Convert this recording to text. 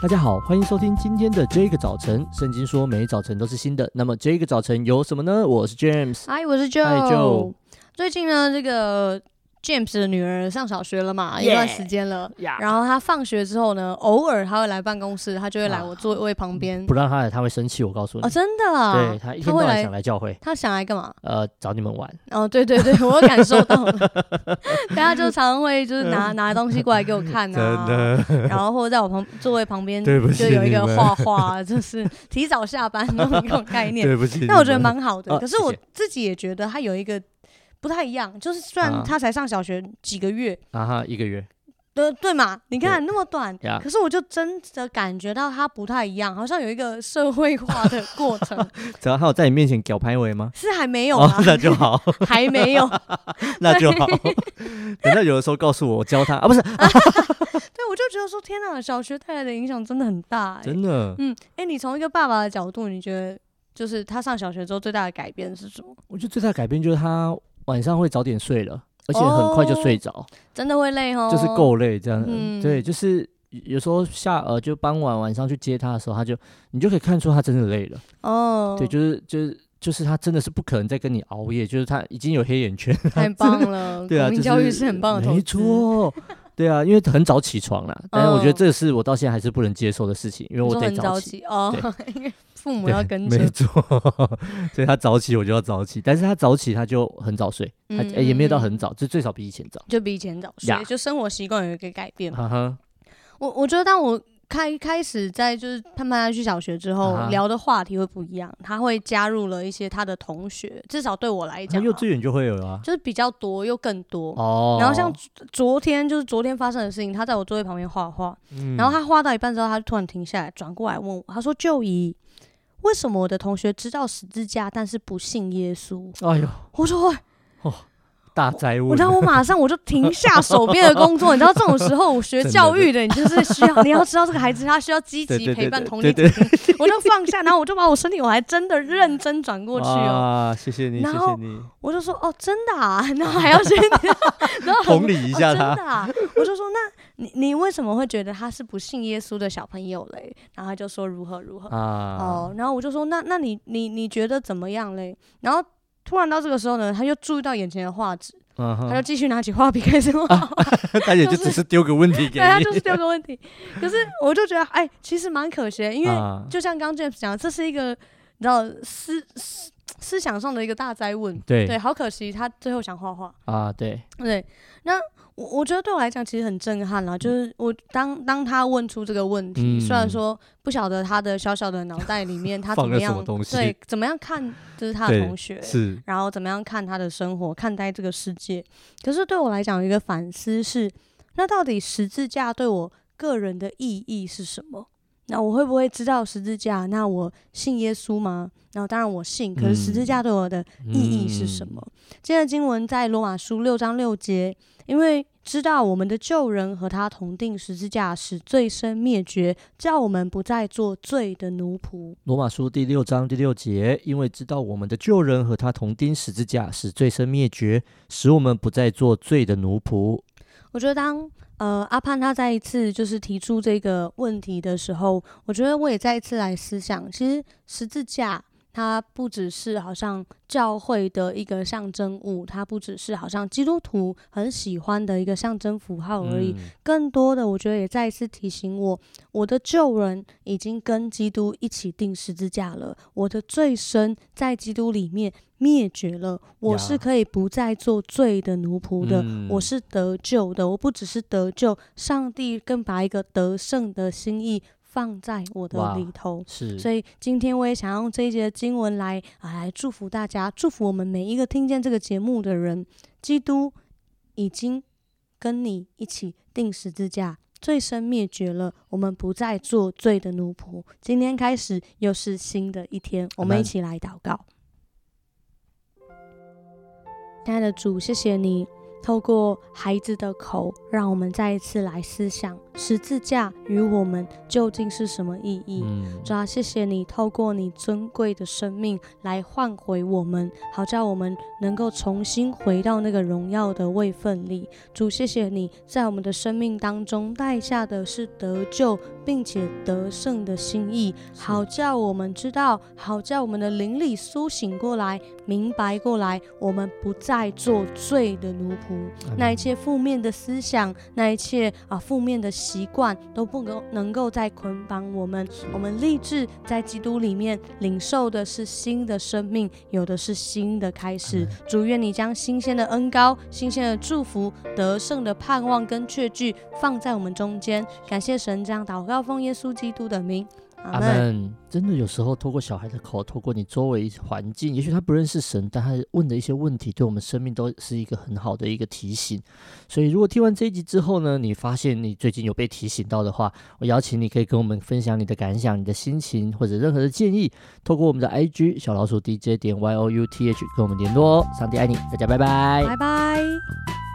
大家好，欢迎收听今天的这个早晨。圣经说，每早晨都是新的。那么这个早晨有什么呢？我是 James，嗨，我是 Joe。嗨，Joe。最近呢，这个。James 的女儿上小学了嘛，yeah, 一段时间了。Yeah. 然后她放学之后呢，偶尔她会来办公室，她就会来我座位旁边。不让她来，她会生气。我告诉你。哦，真的啊？对，她一天到晚想来教会。她想来干嘛？呃，找你们玩。哦，对对对，我感受到了。大家就常常会就是拿拿东西过来给我看啊，真的。然后或者在我旁座位旁边，就有一个画画，就是提早下班那种概念。对不起。那我觉得蛮好的，哦，可是我自己也觉得他有一个。不太一样，就是虽然他才上小学几个月啊哈，一个月，对对嘛？你看那么短，可是我就真的感觉到他不太一样，好像有一个社会化的过程。只要他有在你面前搞拍尾吗？是还没有啊，那就好，还没有，那就好。等到有的时候告诉我，我教他啊，不是。对，我就觉得说，天哪，小学带来的影响真的很大，真的。嗯，哎，你从一个爸爸的角度，你觉得就是他上小学之后最大的改变是什么？我觉得最大的改变就是他。晚上会早点睡了，而且很快就睡着，哦，真的会累哦，就是够累这样，嗯，对，就是有时候下呃就傍晚晚上去接他的时候，他就你就可以看出他真的累了。哦，对，就是就是就是他真的是不可能再跟你熬夜，就是他已经有黑眼圈，太棒了，对啊，教育是很棒的，没错，对啊，因为很早起床啦，但是我觉得这是我到现在还是不能接受的事情，因为我得早起哦。因为父母要跟着，没错，所以他早起我就要早起，但是他早起他就很早睡，嗯、他、欸、也没有到很早，就最少比以前早，就比以前早睡.就生活习惯有一个改变。Uh. 我我觉得当我开开始在就是盼盼他去小学之后，uh. 聊的话题会不一样，他会加入了一些他的同学，至少对我来讲，幼稚园就会有啊，就是比较多又更多哦。Oh. 然后像昨天就是昨天发生的事情，他在我座位旁边画画，嗯，然后他画到一半之后，他就突然停下来，转过来问我，他说：“就姨。”为什么我的同学知道十字架，但是不信耶稣？哎呦，我说，哦，大灾问！然后我马上我就停下手边的工作。你知道这种时候，我学教育的，你就是需要你要知道这个孩子他需要积极陪伴同理心。我就放下，然后我就把我身体，我还真的认真转过去哦。谢谢你，谢谢你。我就说哦，真的啊，然后还要先，然后同理一下他。哦、真的啊，我就说那。你你为什么会觉得他是不信耶稣的小朋友嘞？然后他就说如何如何啊哦，然后我就说那那你你你觉得怎么样嘞？然后突然到这个时候呢，他就注意到眼前的画纸，啊、他就继续拿起画笔开始画、啊。他也就只是丢个问题给你，对，他就是丢个问题。可是我就觉得哎，其实蛮可惜的，因为就像刚刚 James 讲的，这是一个你知道思思思想上的一个大灾问。对对，好可惜，他最后想画画啊，对对，那。我我觉得对我来讲其实很震撼啦，就是我当当他问出这个问题，嗯、虽然说不晓得他的小小的脑袋里面 他怎么样么对怎么样看就是他的同学是，然后怎么样看他的生活看待这个世界，可是对我来讲有一个反思是，那到底十字架对我个人的意义是什么？那我会不会知道十字架？那我信耶稣吗？然后当然我信，可是十字架对我的意义是什么？今天的经文在罗马书六章六节。因为知道我们的旧人和他同钉十字架，使罪身灭绝，叫我们不再做罪的奴仆。罗马书第六章第六节，因为知道我们的旧人和他同钉十字架，使罪身灭绝，使我们不再做罪的奴仆。我觉得当呃阿盼他再一次就是提出这个问题的时候，我觉得我也再一次来思想，其实十字架。它不只是好像教会的一个象征物，它不只是好像基督徒很喜欢的一个象征符号而已。嗯、更多的，我觉得也再一次提醒我，我的旧人已经跟基督一起钉十字架了，我的罪身在基督里面灭绝了，我是可以不再做罪的奴仆的，嗯、我是得救的。我不只是得救，上帝更把一个得胜的心意。放在我的里头，是，所以今天我也想用这一节的经文来啊，来祝福大家，祝福我们每一个听见这个节目的人。基督已经跟你一起定十字架，罪身灭绝了，我们不再做罪的奴仆。今天开始又是新的一天，我们一起来祷告。亲爱的主，谢谢你透过孩子的口，让我们再一次来思想。十字架与我们究竟是什么意义。嗯、主啊，谢谢你透过你尊贵的生命来换回我们，好叫我们能够重新回到那个荣耀的位分里。主，谢谢你在我们的生命当中带下的是得救并且得胜的心意，好叫我们知道，好叫我们的灵里苏醒过来，明白过来，我们不再做罪的奴仆。那一切负面的思想，那一切啊负面的习惯，都不能能够再捆绑我们。我们立志在基督里面领受的是新的生命，有的是新的开始。主，愿你将新鲜的恩高、新鲜的祝福、得胜的盼望跟确据放在我们中间。感谢神，这样祷告。奉耶稣基督的名，阿门。真的有时候透过小孩的口，透过你周围环境，也许他不认识神，但他问的一些问题，对我们生命都是一个很好的一个提醒。所以，如果听完这一集之后呢，你发现你最近有被提醒到的话，我邀请你可以跟我们分享你的感想、你的心情或者任何的建议，透过我们的 IG 小老鼠 DJ 点 Y O U T H 跟我们联络哦。上帝爱你，大家拜拜，拜拜。